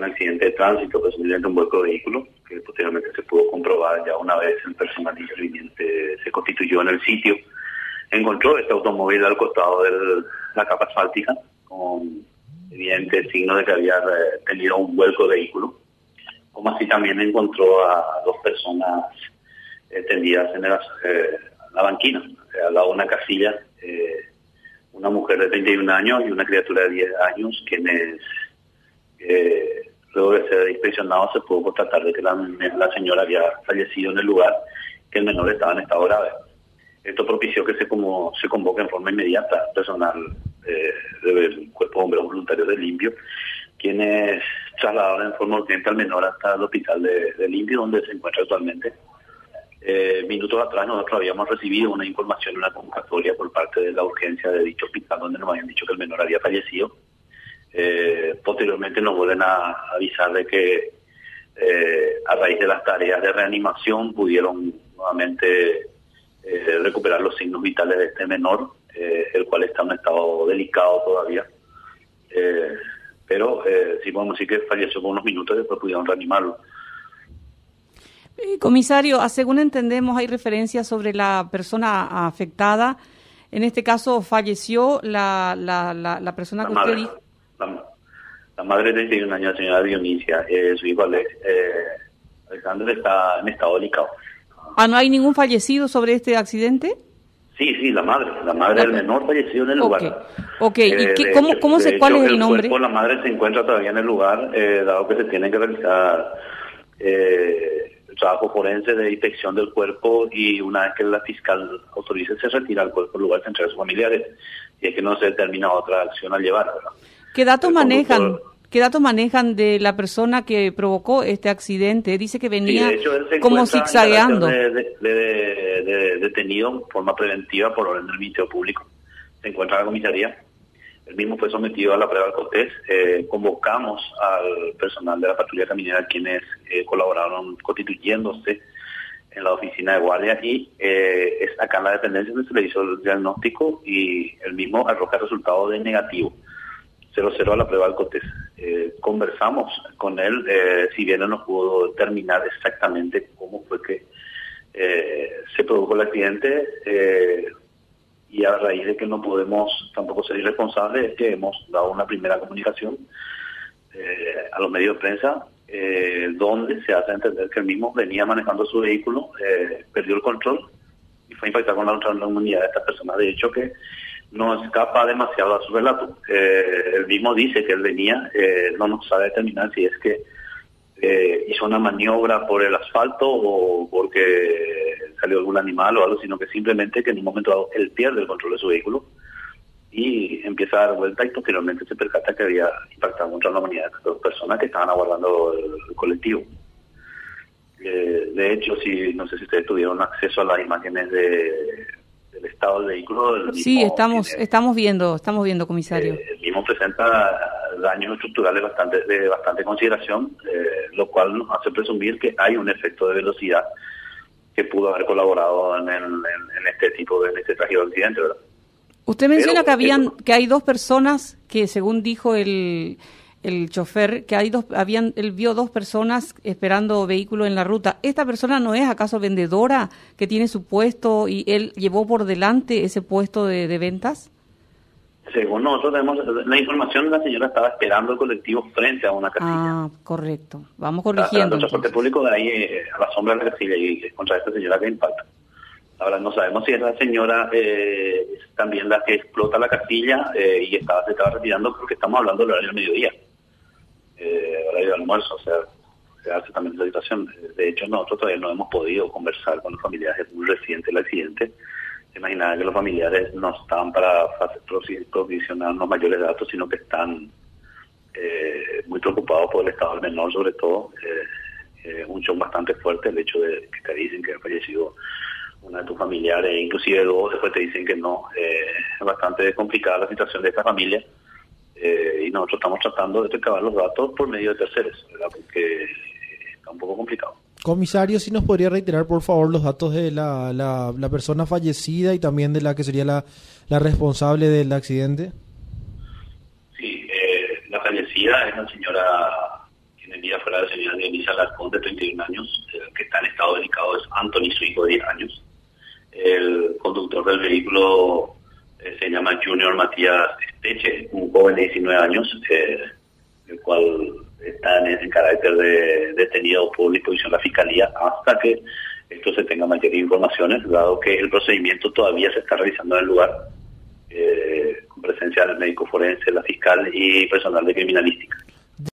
un accidente de tránsito, presumiblemente un vuelco de vehículo, que posteriormente se pudo comprobar ya una vez el personal interviniente se constituyó en el sitio. Encontró este automóvil al costado de la capa asfáltica, con evidente signo de que había eh, tenido un vuelco de vehículo. Como así también encontró a dos personas eh, tendidas en eh, la banquina, al lado de una casilla, una mujer de 31 años y una criatura de 10 años, quienes luego de ser inspeccionado se pudo constatar de que la, señora había fallecido en el lugar, que el menor estaba en estado grave. Esto propició que se como se convoque en forma inmediata personal eh, del cuerpo de bomberos voluntarios de Limpio, quienes trasladaron en forma urgente al menor hasta el hospital de, Limpio, donde se encuentra actualmente. Eh, minutos atrás nosotros habíamos recibido una información, una convocatoria por parte de la urgencia de dicho hospital, donde nos habían dicho que el menor había fallecido eh, posteriormente nos vuelven a avisar de que eh, a raíz de las tareas de reanimación pudieron nuevamente eh, recuperar los signos vitales de este menor, el cual está en un estado delicado todavía. pero sí podemos decir que falleció por unos minutos y después pudieron reanimarlo. Comisario, según entendemos, hay referencias sobre la persona afectada. En este caso, falleció la, la, la, persona que usted dijo la, madre de 31 años, la señora Dionisia, eh, su hijo eh, Alexander está en estado delicado. ¿Ah, no hay ningún fallecido sobre este accidente? Sí, sí, la madre, la madre del menor falleció en el lugar. Ok, ¿y eh, cómo, cómo se, cuál es el, nombre? la madre se encuentra todavía en el lugar, eh, dado que se tiene que realizar eh, el trabajo forense de inspección del cuerpo y una vez que la fiscal autorice se retira el cuerpo del lugar, se entrega a sus familiares y es que no se determina otra acción al llevar. ¿Qué datos manejan? ¿Qué datos manejan de la persona que provocó este accidente? Dice que venía como zigzagueando. De, detenido en forma preventiva por orden del Ministerio Público. Se encuentra en la comisaría. El mismo fue sometido a la prueba del cortés. Eh, convocamos al personal de la patrulla caminera quienes eh, colaboraron constituyéndose en la oficina de guardia y eh, es acá en la dependencia donde se le hizo el diagnóstico y el mismo arroja resultado de negativo. 0-0 a la prueba del COTES. Eh, conversamos con él, eh, si bien no nos pudo determinar exactamente cómo fue que eh, se produjo el accidente y a raíz de que no podemos tampoco ser irresponsables es que hemos dado una primera comunicación a los medios de prensa donde se hace entender que el mismo venía manejando su vehículo, perdió el control y fue impactado con la otra unidad de esta persona. De hecho que no escapa demasiado a su relato. Eh, él mismo dice que él venía, eh, no nos sabe determinar si es que eh, hizo una maniobra por el asfalto o porque salió algún animal o algo, sino que simplemente que en un momento dado él pierde el control de su vehículo y empieza a dar vuelta y posteriormente se percata que había impactado contra la humanidad de dos personas que estaban aguardando el, colectivo. de hecho, si no sé si ustedes tuvieron acceso a las imágenes de el estado del vehículo. sí, estamos estamos viendo, estamos viendo, comisario. Eh, el mismo presenta daños estructurales bastante de bastante consideración, eh, lo cual nos hace presumir que hay un efecto de velocidad que pudo haber colaborado en, este tipo de en este trágico accidente, ¿verdad? Usted menciona que habían que hay dos personas que según dijo el el chofer que hay dos habían él vio dos personas esperando vehículo en la ruta. ¿Esta persona no es acaso vendedora que tiene su puesto y él llevó por delante ese puesto de, ventas? Según nosotros tenemos la información, la señora estaba esperando el colectivo frente a una casilla. Ah, correcto. Vamos corrigiendo. El transporte público de ahí eh, a la sombra de la casilla y contra esta señora que impacta. Ahora no sabemos si esa señora eh, es también la que explota la casilla eh, y estaba, se estaba retirando porque estamos hablando del horario del mediodía eh, almuerzo, o sea, se hace también la situación. De hecho, nosotros todavía no hemos podido conversar con los familiares, es muy reciente el accidente. Imaginaba que los familiares no estaban para provisionarnos mayores datos, sino que están eh, muy preocupados por el estado del menor, sobre todo. Eh, eh, un shock bastante fuerte el hecho de que te dicen que ha fallecido una de tus familiares, inclusive dos después te dicen que no. Eh, es bastante complicada la situación de esta familia eh, y nosotros estamos tratando de recabar los datos por medio de terceros, ¿verdad? porque está un poco complicado. Comisario, si nos podría reiterar por favor los datos de la, la, persona fallecida y también de la que sería la, la responsable del accidente. Sí, eh, la fallecida es la señora fallecida fue la señora Dionisa Larcón, de 31 años. El que está en estado delicado es Anthony, su hijo de 10 años. El conductor del vehículo eh, se llama Junior Matías Esteche, un joven de 19 años, eh, el cual está en, carácter de detenido por disposición de la Fiscalía hasta que esto se tenga mayor informaciones, dado que el procedimiento todavía se está realizando en el lugar, eh, con presencia del médico forense, la fiscal y personal de criminalística.